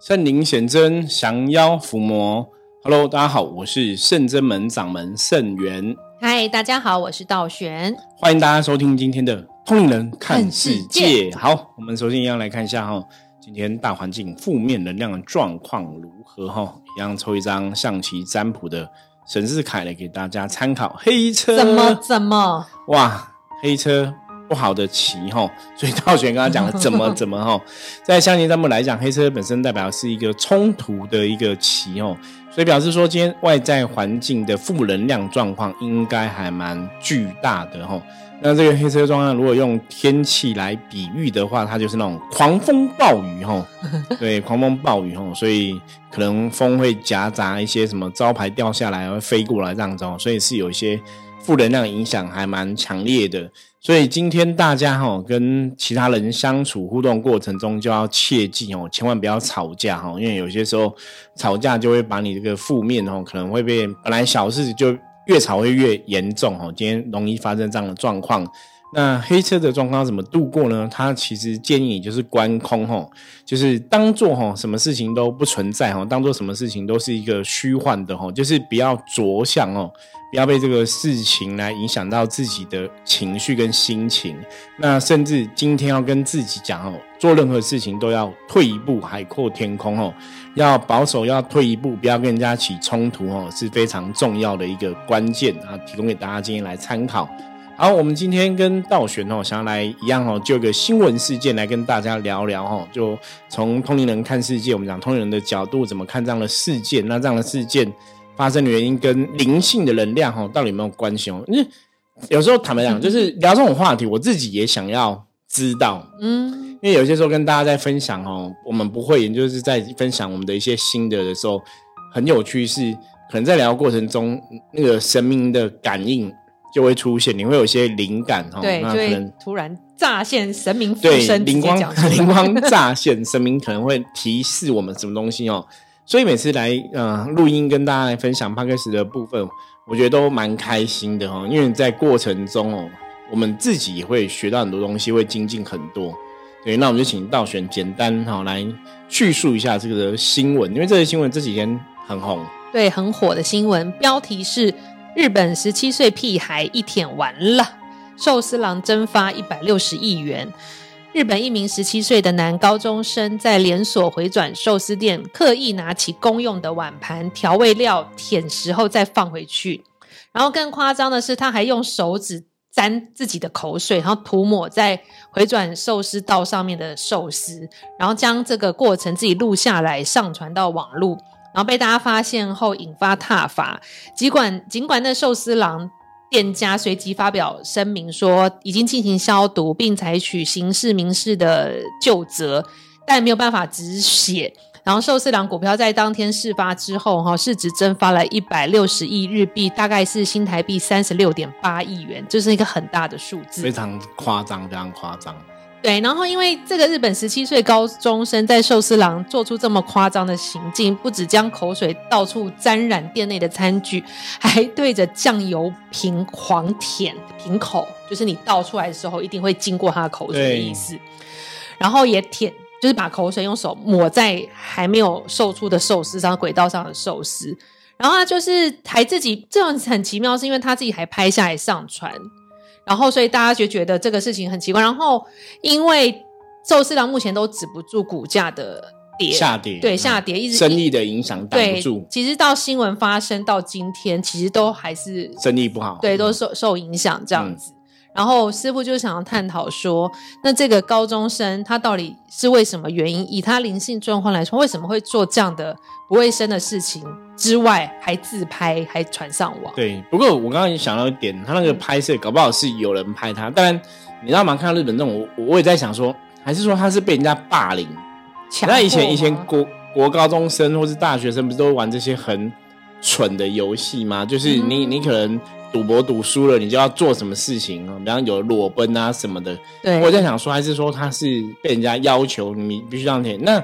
圣灵显真，降妖伏魔。Hello，大家好，我是圣真门掌门圣元。嗨，大家好，我是道玄。欢迎大家收听今天的通灵人看世界。好，我们首先一样来看一下哈，今天大环境负面能量的状况如何哈？一样抽一张象棋占卜的神字卡来给大家参考。黑车怎么怎么？哇，黑车。不好的棋哈，所以道玄刚刚讲了怎么 怎么哈，在象棋占卜来讲，黑车本身代表是一个冲突的一个棋哦，所以表示说今天外在环境的负能量状况应该还蛮巨大的哈。那这个黑车状况如果用天气来比喻的话，它就是那种狂风暴雨哈，对，狂风暴雨哈，所以可能风会夹杂一些什么招牌掉下来会飞过来这样子，所以是有一些负能量影响还蛮强烈的。所以今天大家哈跟其他人相处互动过程中，就要切记哦，千万不要吵架哈，因为有些时候吵架就会把你这个负面哦，可能会被本来小事就越吵会越严重哦，今天容易发生这样的状况。那黑车的状况怎么度过呢？他其实建议你就是观空哈，就是当做哈什么事情都不存在哈，当做什么事情都是一个虚幻的哈，就是不要着想哦。不要被这个事情来影响到自己的情绪跟心情。那甚至今天要跟自己讲哦，做任何事情都要退一步，海阔天空哦。要保守，要退一步，不要跟人家起冲突哦，是非常重要的一个关键啊。提供给大家今天来参考。好，我们今天跟道玄哦，想要来一样哦，就一个新闻事件来跟大家聊聊哦。就从通灵人看世界，我们讲通灵人的角度怎么看这样的事件？那这样的事件。发生的原因跟灵性的能量哈，到底有没有关系哦？因为有时候坦白讲，就是聊这种话题，我自己也想要知道，嗯，因为有些时候跟大家在分享哦，我们不会，也就是在分享我们的一些心得的时候，很有趣，是可能在聊过程中，那个神明的感应就会出现，你会有一些灵感哈，对，那可能突然乍现神明对灵光 灵光乍现，神明可能会提示我们什么东西哦。所以每次来呃录音跟大家来分享 p 克斯的部分，我觉得都蛮开心的哈，因为在过程中哦，我们自己也会学到很多东西，会精进很多。对，那我们就请道玄简单哈来叙述一下这个新闻，因为这个新闻这几天很红，对，很火的新闻，标题是日本十七岁屁孩一舔完了，寿司郎蒸发一百六十亿元。日本一名十七岁的男高中生在连锁回转寿司店刻意拿起公用的碗盘调味料舔食后再放回去，然后更夸张的是，他还用手指沾自己的口水，然后涂抹在回转寿司道上面的寿司，然后将这个过程自己录下来上传到网络，然后被大家发现后引发挞伐。尽管尽管那寿司郎。店家随即发表声明说，已经进行消毒，并采取刑事、民事的救责，但没有办法止血。然后寿司郎股票在当天事发之后，哈市值蒸发了一百六十亿日币，大概是新台币三十六点八亿元，这是一个很大的数字，非常夸张，非常夸张。对，然后因为这个日本十七岁高中生在寿司郎做出这么夸张的行径，不止将口水到处沾染店内的餐具，还对着酱油瓶狂舔瓶口，就是你倒出来的时候一定会经过他的口水的意思。然后也舔，就是把口水用手抹在还没有售出的寿司上，轨道上的寿司。然后他就是还自己这样很奇妙，是因为他自己还拍下来上传。然后，所以大家就觉得这个事情很奇怪。然后，因为寿司郎目前都止不住股价的跌下跌，对下跌，一直生意的影响挡不住。其实到新闻发生到今天，其实都还是生意不好，对，都受受影响这样子。然后师傅就想要探讨说，那这个高中生他到底是为什么原因？以他灵性状况来说，为什么会做这样的不卫生的事情？之外，还自拍，还传上网。对，不过我刚刚也想到一点，他那个拍摄搞不好是有人拍他。当然，你知道吗？看到日本这种，我我也在想说，还是说他是被人家霸凌？那以前以前国国高中生或是大学生，不是都玩这些很蠢的游戏吗？就是你你可能。赌博赌输了，你就要做什么事情啊？比方有裸奔啊什么的。对，我在想说，还是说他是被人家要求你必须这样填？那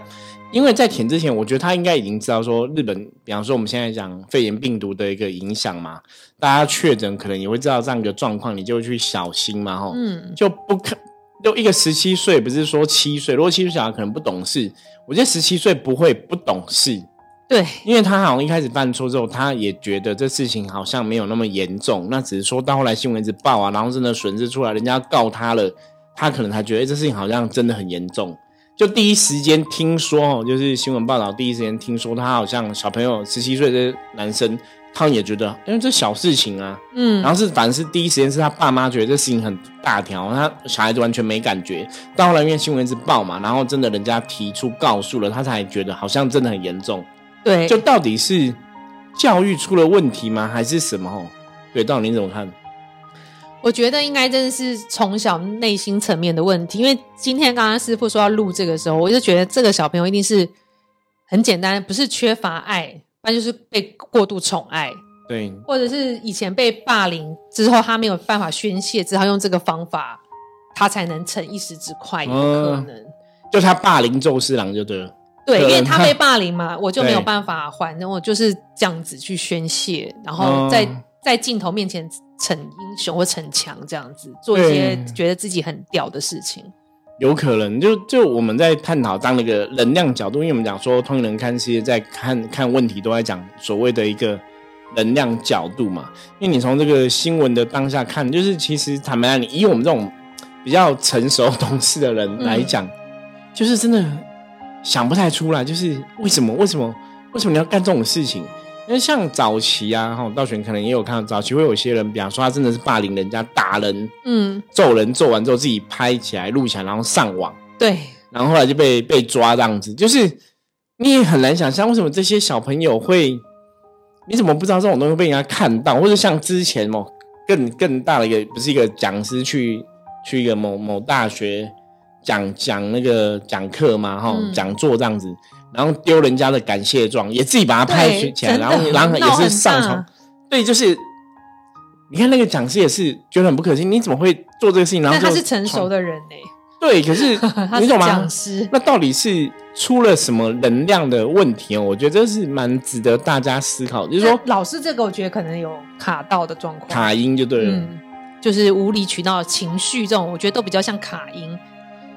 因为在填之前，我觉得他应该已经知道说日本，比方说我们现在讲肺炎病毒的一个影响嘛，大家确诊可能也会知道这样一个状况，你就去小心嘛，哈，嗯，就不可就一个十七岁，不是说七岁，如果七岁小孩可能不懂事，我觉得十七岁不会不懂事，对，因为他好像一开始犯错之后，他也觉得这事情好像没有那么严重，那只是说到后来新闻一直报啊，然后真的损失出来，人家告他了，他可能才觉得这事情好像真的很严重。就第一时间听说哦，就是新闻报道第一时间听说他好像小朋友十七岁的男生，他也觉得，因为这小事情啊，嗯，然后是反正是第一时间是他爸妈觉得这事情很大条，他小孩子完全没感觉。到后来因为新闻一直报嘛，然后真的人家提出告诉了，他才觉得好像真的很严重。对，就到底是教育出了问题吗，还是什么？哦，对，到底你怎么看？我觉得应该真的是从小内心层面的问题，因为今天刚刚师傅说要录这个时候，我就觉得这个小朋友一定是很简单，不是缺乏爱，那就是被过度宠爱，对，或者是以前被霸凌之后，他没有办法宣泄，只好用这个方法，他才能逞一时之快，有可能。就他霸凌宙斯郎就对了，对，因为他被霸凌嘛，我就没有对办法还，我就是这样子去宣泄，然后在、嗯在镜头面前逞英雄或逞强，这样子做一些对觉得自己很屌的事情。有可能就就我们在探讨当那个能量角度，因为我们讲说通人看世界，在看看问题都在讲所谓的一个能量角度嘛。因为你从这个新闻的当下看，就是其实坦白讲，你以我们这种比较成熟懂事的人来讲，就是真的想不太出来，就是为什么为什么为什么你要干这种事情？因为像早期啊，哈，道玄可能也有看到，早期会有些人，比方说他真的是霸凌人家、打人、嗯，揍人，揍完之后自己拍起来、录起来，然后上网，对，然后后来就被被抓这样子。就是你也很难想象，为什么这些小朋友会，你怎么不知道这种东西被人家看到，或者像之前哦更更大的一个，不是一个讲师去去一个某某大学讲讲那个讲课嘛，哈、嗯讲座这样子，然后丢人家的感谢状，也自己把它拍对起来，然后然后也是上传。对，就是你看那个讲师也是觉得很不可信，你怎么会做这个事情？然后他就是成熟的人呢、对，可是 你懂吗讲？师，那到底是出了什么能量的问题哦？我觉得这是蛮值得大家思考。就是说，老师这个我觉得可能有卡到的状况，卡音就对了，嗯，就是无理取闹情绪这种，我觉得都比较像卡音。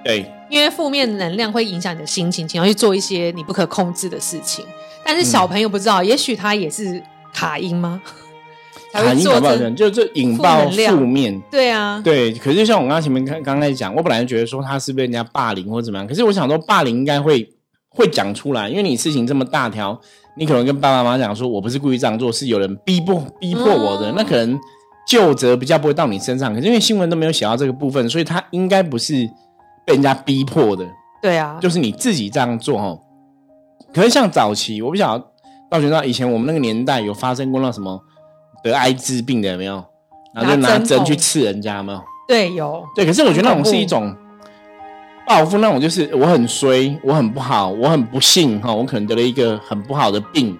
对，因为负面能量会影响你的心情，想要去做一些你不可控制的事情。但是小朋友不知道，也许他也是卡音吗？才卡音不好人就就引爆负面。对啊，对，可是就像我刚刚前面刚刚开始讲，我本来觉得说他是被人家霸凌或怎么样，可是我想说霸凌应该会会讲出来，因为你事情这么大条，你可能跟爸爸妈妈讲说，我不是故意这样做，是有人逼迫逼迫我的，嗯那可能就责比较不会到你身上。可是因为新闻都没有写到这个部分，所以他应该不是被人家逼迫的，对啊，就是你自己这样做哦。可是像早期，我不晓得到学到以前我们那个年代有发生过那什么得艾滋病的有没有？然后就拿拿针去刺人家有没有？对有，对，可是我觉得那种是一种报复，那种就是我很衰，我很不好，我很不幸哈，我可能得了一个很不好的病，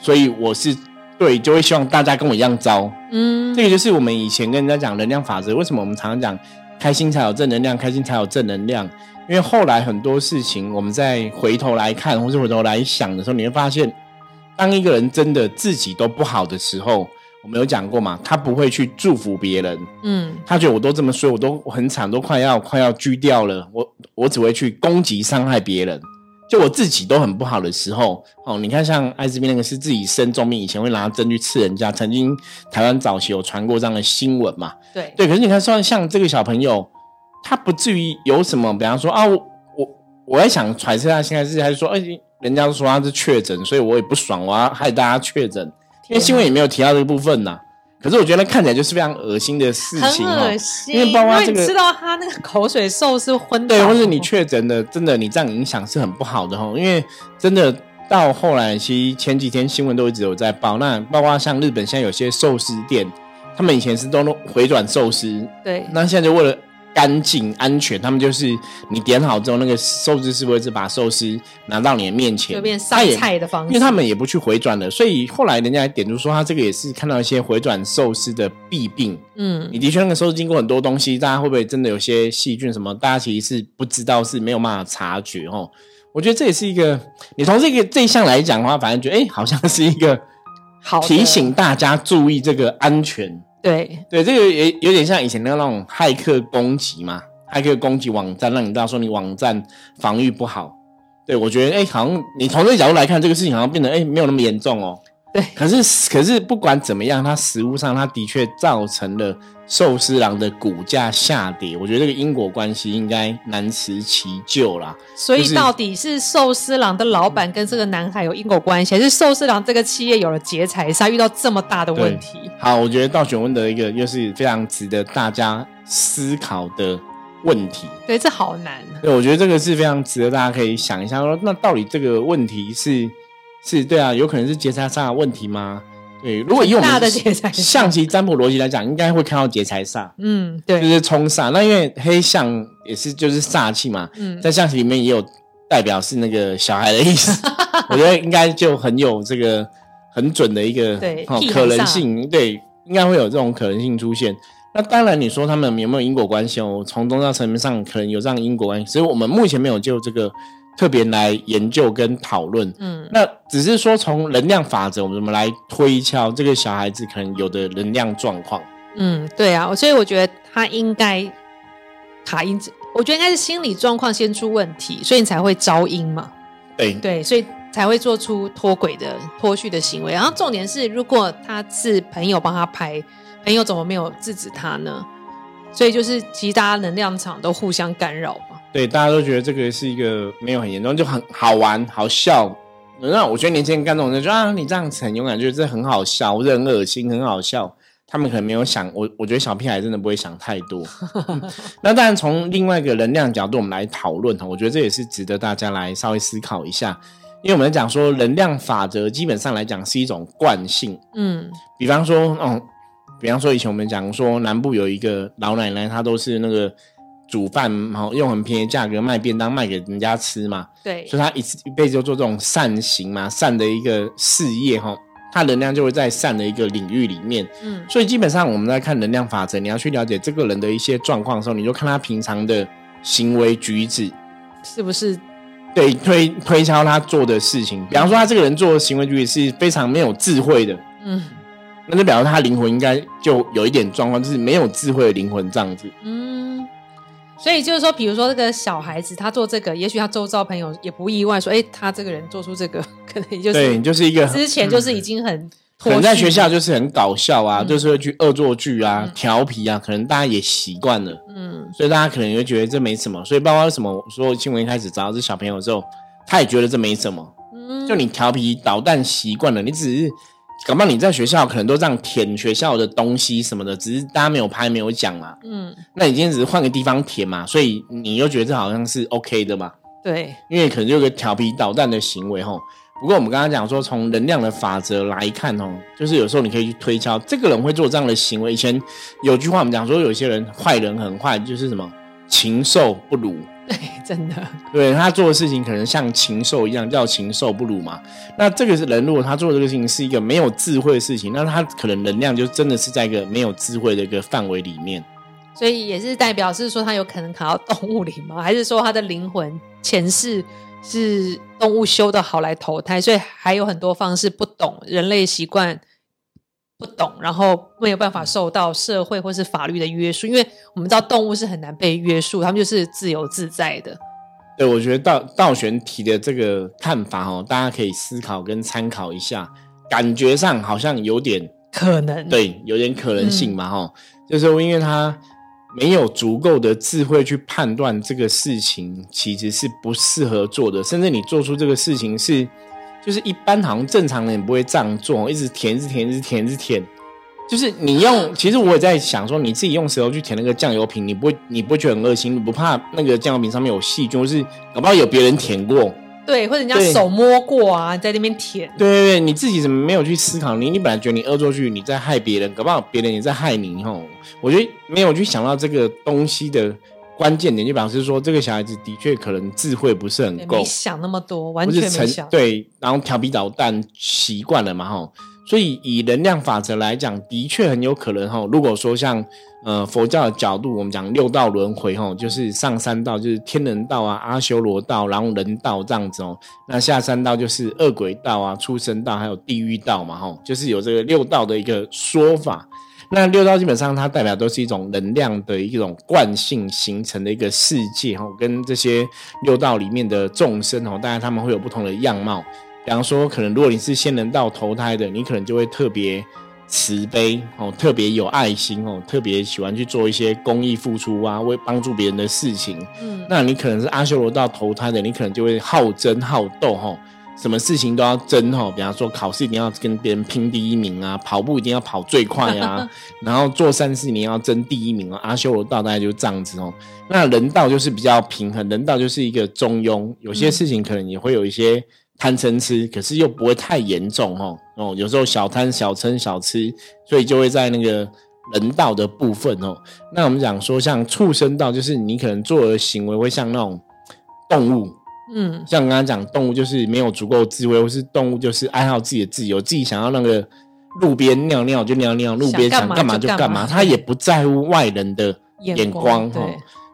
所以我是对，就会希望大家跟我一样糟。嗯，这个就是我们以前跟人家讲能量法则，为什么我们常常讲开心才有正能量，开心才有正能量？因为后来很多事情，我们再回头来看，或是回头来想的时候，你会发现，当一个人真的自己都不好的时候，我们有讲过嘛，他不会去祝福别人，嗯，他觉得我都这么说，我都很惨，都快要快要锯掉了，我我只会去攻击伤害别人。就我自己都很不好的时候，哦，你看像艾滋病那个是自己生重病，以前会拿针去刺人家，曾经台湾早期有传过这样的新闻嘛？对，对，可是你看，像像这个小朋友，他不至于有什么，比方说啊，我我我在想揣测他现在是还是说，哎、人家都说他是确诊，所以我也不爽，我要害大家确诊，因为新闻也没有提到这个部分呐。可是我觉得看起来就是非常恶心的事情哦。恶，心，因为包括这个你吃到他那个口水兽是昏倒，对，或是你确诊的，真的你这样影响是很不好的哈。因为真的到后来，其实前几天新闻都一直有在报，那包括像日本现在有些寿司店，他们以前是都回转寿司，对，那现在就为了干净安全，他们就是你点好之后，那个寿司师傅是把寿司拿到你的面前，就变上他也菜的方式，因为他们也不去回转了，所以后来人家还点出说，他这个也是看到一些回转寿司的弊病。嗯你的确那个寿司经过很多东西，大家会不会真的有些细菌什么？大家其实是不知道，是没有办法察觉哦。我觉得这也是一个，你从这个这一项来讲的话，反正觉得哎，好像是一个好提醒大家注意这个安全。对对，这个也有点像以前的那种骇客攻击嘛。骇客攻击网站，让你知道说你网站防御不好。对我觉得，哎，好像你从这个角度来看，这个事情好像变得哎没有那么严重哦。对，可是可是不管怎么样，它实物上它的确造成了寿司郎的股价下跌。我觉得这个因果关系应该难辞其咎啦。所以到底是寿司郎的老板跟这个男孩有因果关系，还是寿司郎这个企业有了劫财杀，遇到这么大的问题？好，我觉得倒选问的一个又是非常值得大家思考的问题。对，这好难。对，我觉得这个是非常值得大家可以想一下，说那到底这个问题是？是对啊，有可能是劫财煞的问题吗？对，如果以我们象棋占卜逻辑来讲，应该会看到劫财煞。嗯，对，就是冲煞。那因为黑象也是就是煞气嘛，嗯在象棋里面也有代表是那个小孩的意思。我觉得应该就很有这个很准的一个对可能性。对，应该会有这种可能性出现。那当然，你说他们有没有因果关系哦？从宗教层面上可能有这样因果关系，所以我们目前没有就这个。特别来研究跟讨论，嗯，那只是说从能量法则，我们怎么来推敲这个小孩子可能有的能量状况？嗯，对啊，所以我觉得他应该卡音，我觉得应该是心理状况先出问题，所以你才会招因嘛。对对，所以才会做出脱轨的脱序的行为。然后重点是，如果他是朋友帮他拍，朋友怎么没有制止他呢？所以就是其实大家能量场都互相干扰嘛。对，大家都觉得这个是一个没有很严重，就很好玩、好笑。那我觉得年轻人干这种事，就啊，你这样子很勇敢，觉得这很好笑，或者很恶心、很好笑。他们可能没有想，我我觉得小屁孩真的不会想太多。那当然，从另外一个能量角度，我们来讨论哈，我觉得这也是值得大家来稍微思考一下。因为我们讲说，能量法则基本上来讲是一种惯性。嗯，比方说，嗯，比方说以前我们讲说，南部有一个老奶奶，她都是那个。煮饭，然后用很便宜价格卖便当卖给人家吃嘛，对，所以他一次一辈子就做这种善行嘛，善的一个事业哈，他能量就会在善的一个领域里面，嗯，所以基本上我们在看能量法则，你要去了解这个人的一些状况的时候，你就看他平常的行为举止。是不是？对推推敲他做的事情，比方说他这个人做的行为举止是非常没有智慧的，嗯，那就表示他灵魂应该就有一点状况，就是没有智慧的灵魂这样子，嗯。所以就是说，比如说这个小孩子他做这个，也许他周遭朋友也不意外，说，哎，他这个人做出这个，可能就是对，就是一个之前就是已经很可能在学校就是很搞笑啊，就是会去恶作剧啊、调皮啊，可能大家也习惯了，嗯，所以大家可能会觉得这没什么。所以包括什么说新闻一开始找到这小朋友的时候，他也觉得这没什么，嗯，就你调皮捣蛋习惯了，你只是。搞不好你在学校可能都这样舔学校的东西什么的，只是大家没有拍没有讲嘛。嗯，那你今天只是换个地方舔嘛，所以你又觉得这好像是 OK 的嘛？对，因为可能有个调皮捣蛋的行为吼。不过我们刚刚讲说，从能量的法则来看哦，就是有时候你可以去推敲这个人会做这样的行为。以前有句话我们讲说，有些人坏人很坏，就是什么禽兽不如。对，真的，对他做的事情可能像禽兽一样，叫禽兽不如嘛。那这个是人，如果他做的这个事情是一个没有智慧的事情，那他可能能量就真的是在一个没有智慧的一个范围里面。所以也是代表是说他有可能卡到动物里吗？还是说他的灵魂前世是动物修的好来投胎？所以还有很多方式不懂人类习惯。不懂，然后没有办法受到社会或是法律的约束，因为我们知道动物是很难被约束，他们就是自由自在的。对，我觉得道道玄提的这个看法哦，大家可以思考跟参考一下，感觉上好像有点可能，对，有点可能性嘛，哈，就是因为他没有足够的智慧去判断这个事情其实是不适合做的，甚至你做出这个事情是。就是一般好像正常人不会这样做，一直舔，一直舔，一直舔，一直舔。就是你用，其实我也在想说，你自己用舌头去舔那个酱油瓶，你不会，你不会觉得很恶心，你不怕那个酱油瓶上面有细菌，或是搞不好有别人舔过，对，或者人家手摸过啊，在那边舔。对对对，你自己怎么没有去思考？你你本来觉得你恶作剧，你在害别人，搞不好别人也在害你吼。我觉得没有去想到这个东西的。关键点就表示说，这个小孩子的确可能智慧不是很够，没想那么多，完全没想。对，然后调皮捣蛋习惯了嘛，哈。所以以能量法则来讲，的确很有可能哈。如果说像呃佛教的角度，我们讲六道轮回哈，就是上三道就是天人道啊、阿修罗道，然后人道这样子哦。那下三道就是恶鬼道啊、畜生道还有地狱道嘛，哈，就是有这个六道的一个说法。那六道基本上它代表都是一种能量的一种惯性形成的一个世界哈，跟这些六道里面的众生哦，当然他们会有不同的样貌。比方说，可能如果你是仙人道投胎的，你可能就会特别慈悲哦，特别有爱心哦，特别喜欢去做一些公益付出啊，为帮助别人的事情。嗯，那你可能是阿修罗道投胎的，你可能就会好争好斗哈。什么事情都要争哈，比方说考试一定要跟别人拼第一名啊，跑步一定要跑最快啊，然后做善事你要争第一名啊。阿修罗道大概就这样子哦。那人道就是比较平衡，人道就是一个中庸，有些事情可能也会有一些贪嗔痴，可是又不会太严重哦。哦，有时候小贪小嗔小吃，所以就会在那个人道的部分哦。那我们讲说像畜生道，就是你可能做的行为会像那种动物。嗯，像刚刚讲，动物就是没有足够智慧，或是动物就是爱好自己的自由，自己想要那个路边尿尿就尿尿，路边想干嘛就干嘛，他也不在乎外人的眼光哈。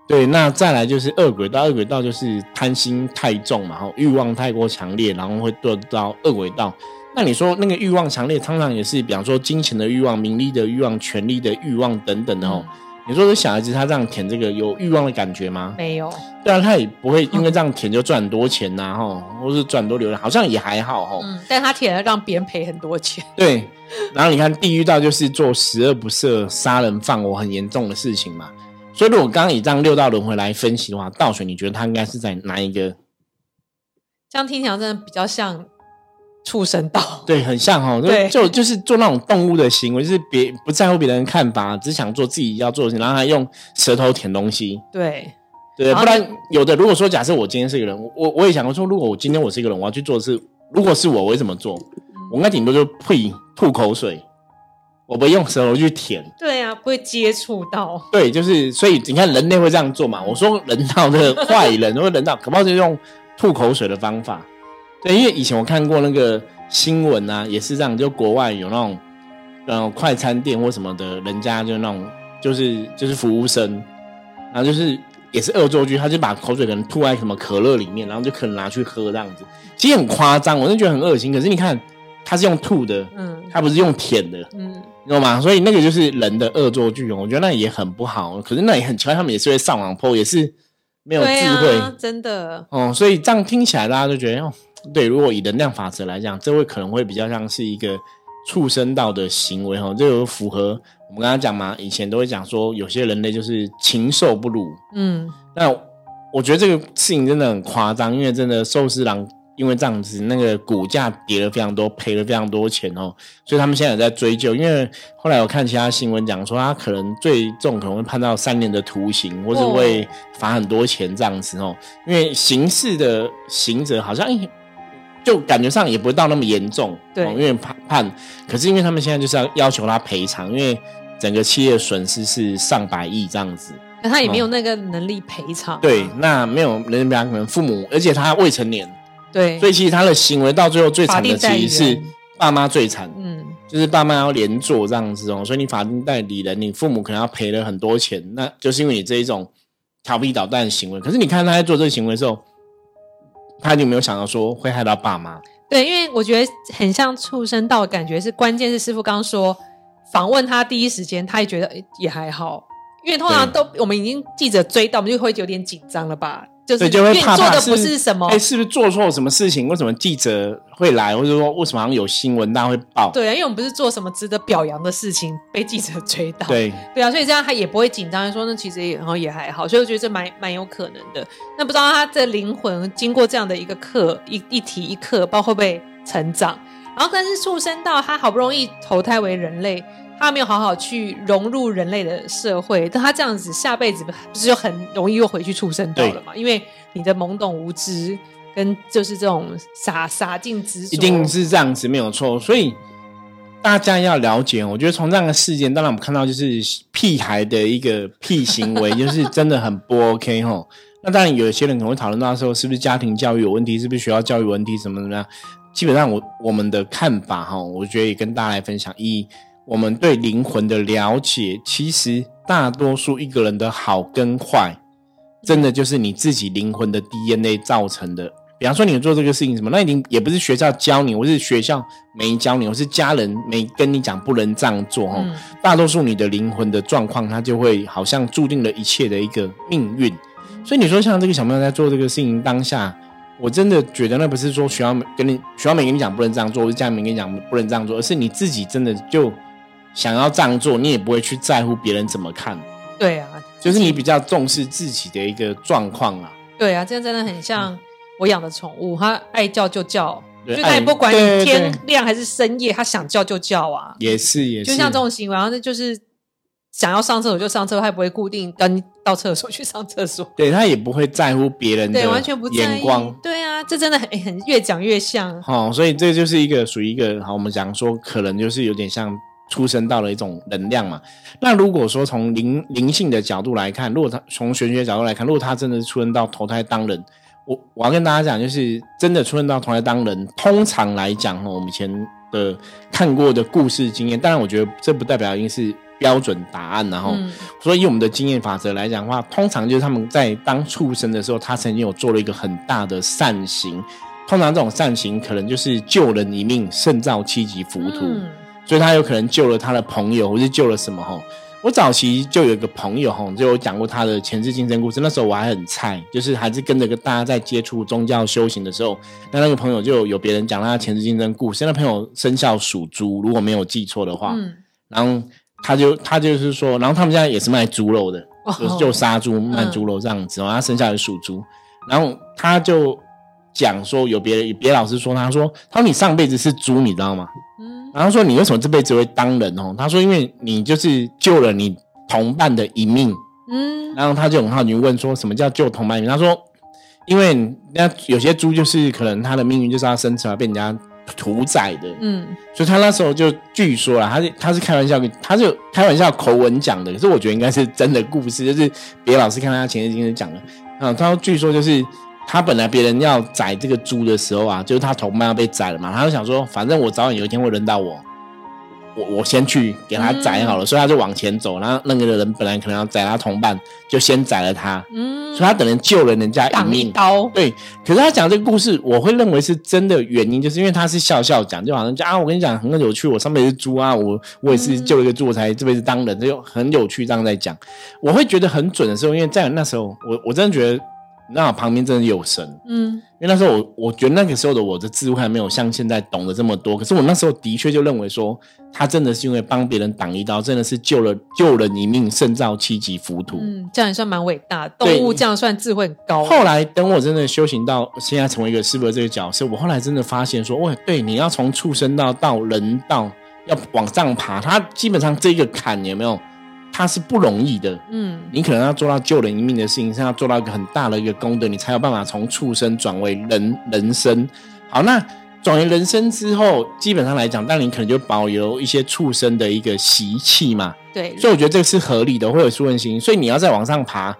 对，那再来就是恶鬼道，恶鬼道就是贪心太重嘛，哈，欲望太过强烈，然后会堕到恶鬼道。那你说那个欲望强烈，常常也是，比方说金钱的欲望、名利的欲望、权力的欲望等等的哦。你说这小孩子他这样舔这个有欲望的感觉吗？没有。对啊，他也不会因为这样舔就赚很多钱呐，哈，或是赚很多流量，好像也还好哈。嗯，但他舔了让别人赔很多钱。对，然后你看地狱道就是做十恶不赦、杀人放火很严重的事情嘛。所以如果刚刚以这样六道轮回来分析的话，倒水你觉得他应该是在哪一个？这样听起来真的比较像。畜生道对，很像 哈，就就就是做那种动物的行为，就是别不在乎别人看法，只想做自己要做的事情，然后还用舌头舔东西。对对，不然有的如果说假设我今天是一个人，我我也想过说，如果我今天我是一个人，我要去做的是，如果是我，我会怎么做？我应该顶多就呸吐口水，我不会用舌头去舔。对啊，不会接触到。对，就是所以你看人类会这样做嘛？我说人道的坏人，或者人道，可不可以用吐口水的方法？对，因为以前我看过那个新闻啊，也是这样，就国外有那种，呃，快餐店或什么的，人家就那种，就是就是服务生，然后就是也是恶作剧，他就把口水可能吐在什么可乐里面，然后就可能拿去喝这样子，其实很夸张，我就觉得很恶心。可是你看，他是用吐的，嗯，他不是用舔的，嗯，你知道吗？所以那个就是人的恶作剧哦，我觉得那也很不好。可是那也很奇怪，他们也是会上网泼，也是没有智慧，真的。哦，所以这样听起来，大家都觉得哦。对，如果以能量法则来讲，这会可能会比较像是一个畜生道的行为哈，这个符合我们刚刚讲嘛，以前都会讲说有些人类就是禽兽不如，嗯，那我觉得这个事情真的很夸张，因为真的寿司郎因为这样子那个股价跌了非常多，赔了非常多钱哦，所以他们现在也在追究，因为后来我看其他新闻讲说他可能最重可能会判到三年的徒刑，或者会罚很多钱这样子哦，因为刑事的刑责好像。就感觉上也不会到那么严重，对，因为判判，可是因为他们现在就是要要求他赔偿，因为整个企业损失是上百亿这样子，那他也没有那个能力赔偿。对，那没有人家可能父母，而且他未成年，对，所以其实他的行为到最后最惨的其实是爸妈最惨，嗯，就是爸妈要连坐这样子哦，所以你法定代理人，你父母可能要赔了很多钱，那就是因为你这一种调皮捣蛋的行为。可是你看他在做这个行为的时候。他有没有想到说会害到爸妈？对，因为我觉得很像畜生道，感觉是关键是师傅刚刚说访问他第一时间，他也觉得也还好，因为通常都我们已经记者追到，我们就会有点紧张了吧。就是就会怕做的不是什么，哎，是不是做错什么事情？为什么记者会来，或者说为什么好像有新闻大家会报？对啊，因为我们不是做什么值得表扬的事情，被记者追到。对对啊，所以这样他也不会紧张，说那其实也然后也还好，所以我觉得这蛮蛮有可能的。那不知道他的灵魂经过这样的一个课一一题一课，不知道会不会成长？然后但是畜生道他好不容易投胎为人类。他没有好好去融入人类的社会，但他这样子下辈子不是就很容易又回去畜生道了嘛？因为你的懵懂无知跟就是这种傻傻劲执着，一定是这样子没有错。所以大家要了解，我觉得从这样的事件，当然我们看到就是屁孩的一个屁行为，就是真的很不 OK 吼。那当然有一些人可能会讨论到说，是不是家庭教育有问题，是不是学校教育问题，怎么怎么样？基本上我我们的看法哈，我觉得也跟大家来分享一。我们对灵魂的了解，其实大多数一个人的好跟坏，真的就是你自己灵魂的 DNA 造成的。比方说你做这个事情什么，那一定也不是学校教你，我是学校没教你，我是家人没跟你讲不能这样做哦。嗯大多数你的灵魂的状况，它就会好像注定了一切的一个命运。所以你说像这个小朋友在做这个事情当下，我真的觉得那不是说学校跟你学校没跟你讲不能这样做，或是家人没跟你讲不能这样做，而是你自己真的就想要这样做，你也不会去在乎别人怎么看，对啊，就是你比较重视自己的一个状况啊。对啊，这样真的很像我养的宠物，它爱叫就叫，对就它也不管你天亮还是深夜，它想叫就叫啊。也是也是，就像这种行为，然后那就是想要上厕所就上厕所，它也不会固定跟你到厕所去上厕所，对它也不会在乎别人的对，完全不眼光。。对啊，这真的 很很越讲越像。哦，所以这就是一个属于一个好，我们讲说可能就是有点像出生到了一种能量嘛。那如果说从灵灵性的角度来看，如果他从玄学角度来看，如果他真的是出生到投胎当人，我我要跟大家讲，就是真的出生到投胎当人，通常来讲哦，我们以前的看过的故事经验，当然我觉得这不代表一定是标准答案，然后。嗯所以以我们的经验法则来讲的话，通常就是他们在当畜生的时候，他曾经有做了一个很大的善行。通常这种善行可能就是救人一命，胜造七级浮屠。嗯所以他有可能救了他的朋友，或是救了什么吼。我早期就有一个朋友吼，就有讲过他的前世今生故事。那时候我还很菜，就是还是跟着个大家在接触宗教修行的时候，那那个朋友就有别人讲他前世今生故事。那朋友生肖属猪，如果没有记错的话，嗯，然后他就他就是说，然后他们家也是卖猪肉的，哦就是就杀猪卖猪肉这样子，然后他生下来属猪，然后他就讲说有别人别老师说他说他说你上辈子是猪，你知道吗？嗯然后说你为什么这辈子会当人哦？他说因为你就是救了你同伴的一命，嗯然后他就很好奇问说什么叫救同伴一命？他说因为那有些猪就是可能他的命运就是要生出来被人家屠宰的，嗯所以他那时候就据说啦，他是他是开玩笑，他是开玩笑口吻讲的，可是我觉得应该是真的故事，就是别老是看他前世今生讲的。啊，他说据说就是他本来别人要宰这个猪的时候啊，就是他同伴要被宰了嘛，他就想说，反正我早晚有一天会轮到我，我我先去给他宰好了，所以他就往前走，然后那个人本来可能要宰他同伴，就先宰了他，嗯，所以他等人救了人家一命。刀，对，可是他讲这个故事，我会认为是真的原因，就是因为他是笑笑讲，就好像讲啊，我跟你讲很有趣，我上辈子是猪啊，我我也是救了一个猪，我才这辈子当人，就很有趣这样在讲。我会觉得很准的时候，因为在那时候，我我真的觉得那旁边真的有神，嗯因为那时候我我觉得那个时候的我的智慧还没有像现在懂得这么多，可是我那时候的确就认为说，他真的是因为帮别人挡一刀，真的是救了救了你命，胜造七级浮屠。嗯，这样也算蛮伟大的。动物这样算智慧很高。后来等我真的修行到现在成为一个师傅的这个角色，我后来真的发现说，哇，对，你要从畜生道到人道要往上爬，他基本上这个坎有没有？它是不容易的。嗯你可能要做到救人一命的事情，是要做到一个很大的一个功德，你才有办法从畜生转为人人生。好，那转为人生之后，基本上来讲，但你可能就保留一些畜生的一个习气嘛。对，所以我觉得这个是合理的，会有出人心。所以你要再往上爬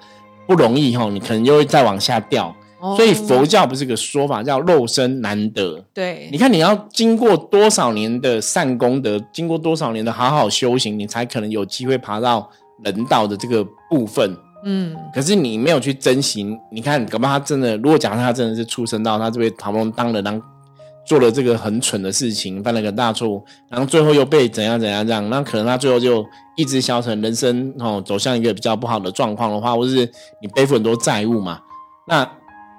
不容易哈，你可能就会再往下掉。哦所以佛教不是个说法叫肉身难得。对你看，你要经过多少年的善功德，经过多少年的好好修行，你才可能有机会爬到人道的这个部分。嗯可是你没有去珍惜，你看，搞不好他真的，如果假设他真的是出生到他这边好不容易当了当做了这个很蠢的事情，犯了个大错误，然后最后又被怎样怎样这样，那可能他最后就一直消沉，人生哦走向一个比较不好的状况的话，或是你背负很多债务嘛，那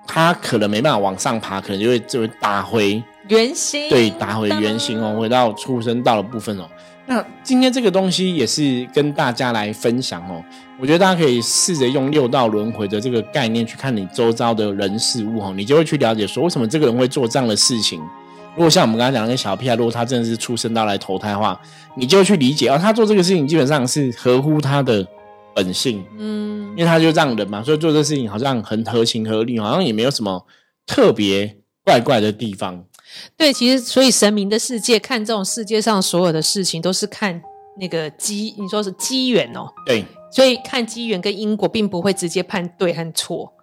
他可能没办法往上爬，可能就会就会打回原形对，打回原形哦，回到出生道的部分哦。那今天这个东西也是跟大家来分享哦。我觉得大家可以试着用六道轮回的这个概念去看你周遭的人事物哦，你就会去了解说为什么这个人会做这样的事情。如果像我们刚才讲那个小屁孩，如果他真的是出生到来投胎的话，你就会去理解哦，他做这个事情基本上是合乎他的本性，嗯因为他就这样人嘛，所以做这事情好像很合情合理，好像也没有什么特别怪怪的地方。对，其实所以神明的世界看这种世界上所有的事情，都是看那个机，你说是机缘哦，对，所以看机缘跟因果，并不会直接判对和错。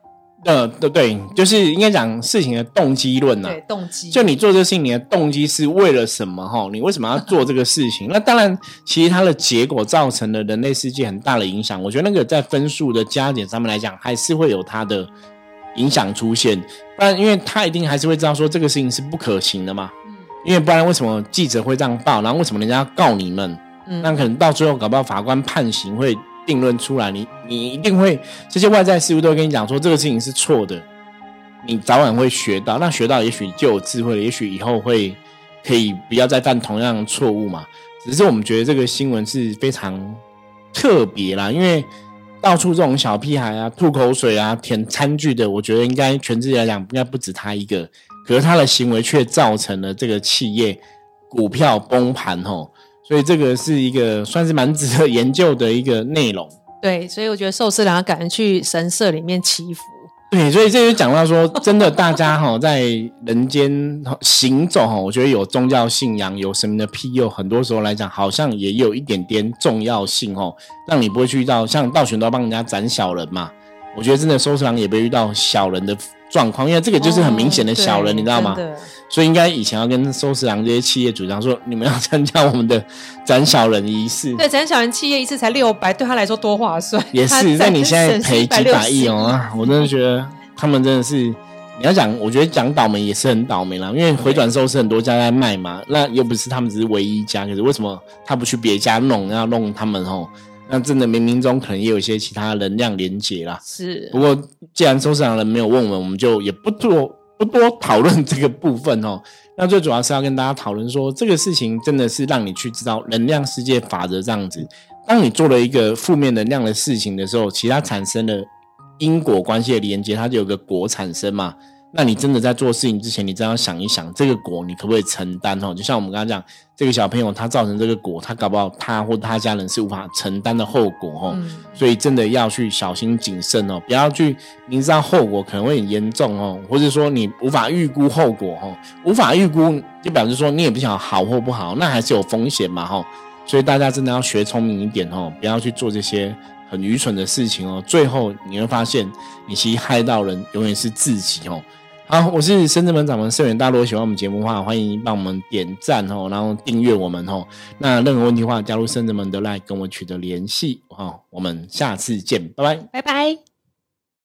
呃，对对，就是应该讲事情的动机论呐、对，动机就你做这个事情，你的动机是为了什么？哈，你为什么要做这个事情？那当然，其实它的结果造成了人类世界很大的影响。我觉得那个在分数的加减上面来讲，还是会有它的影响出现。不然因为他一定还是会知道说这个事情是不可行的嘛。因为不然为什么记者会这样报？然后为什么人家要告你们？那可能到最后搞不好法官判刑会定论出来，你你一定会这些外在事物都会跟你讲说这个事情是错的，你早晚会学到，那学到也许就有智慧了，也许以后会可以不要再犯同样的错误嘛。只是我们觉得这个新闻是非常特别啦，因为到处这种小屁孩啊，吐口水啊，舔餐具的，我觉得应该全世界来讲，应该不止他一个。可是他的行为却造成了这个企业股票崩盘，吼，所以这个是一个算是蛮值得研究的一个内容。对，所以我觉得寿司郎敢去神社里面祈福。对，所以这就讲到说，真的，大家哈在人间行走哈，我觉得有宗教信仰、有神明的庇佑，很多时候来讲，好像也有一点点重要性哦，让你不会去遇到像道玄都要帮人家斩小人嘛。我觉得真的寿司郎也被遇到小人的状况，因为这个就是很明显的小人，你知道吗？所以应该以前要跟收拾郎这些企业主张说，你们要参加我们的斩小人仪式。对，斩小人企业一次才六百，对他来说多划算。也是，那你现在赔几百亿哦，我真的觉得他们真的是，你要讲，我觉得讲倒霉也是很倒霉啦，因为回转寿司很多家在卖嘛，那又不是他们只是唯一一家，可是为什么他不去别家弄，要弄他们哦？那真的冥冥中可能也有一些其他能量连接啦。是，不过既然收藏人没有问我们，我们就也不做不多讨论这个部分哦。那最主要是要跟大家讨论说，这个事情真的是让你去知道能量世界法则这样子。当你做了一个负面能量的事情的时候，其他产生的因果关系的连接，它就有个果产生嘛。那你真的在做事情之前，你真要想一想，这个果你可不可以承担？哦，就像我们刚刚讲，这个小朋友他造成这个果，他搞不好他或他家人是无法承担的后果，哦，所以真的要去小心谨慎哦，不要去明知道后果可能会很严重哦，或者说你无法预估后果，哦，无法预估就表示说你也不晓得好或不好，那还是有风险嘛，哈，所以大家真的要学聪明一点，哦，不要去做这些很愚蠢的事情哦，最后你会发现你其实害到人永远是自己，哦。好，我是深圳门掌门社员，大家如果喜欢我们节目的话，欢迎帮我们点赞哦，然后订阅我们哦。那任何问题的话，加入深圳门的来跟我取得联系哦。我们下次见，拜拜，拜拜。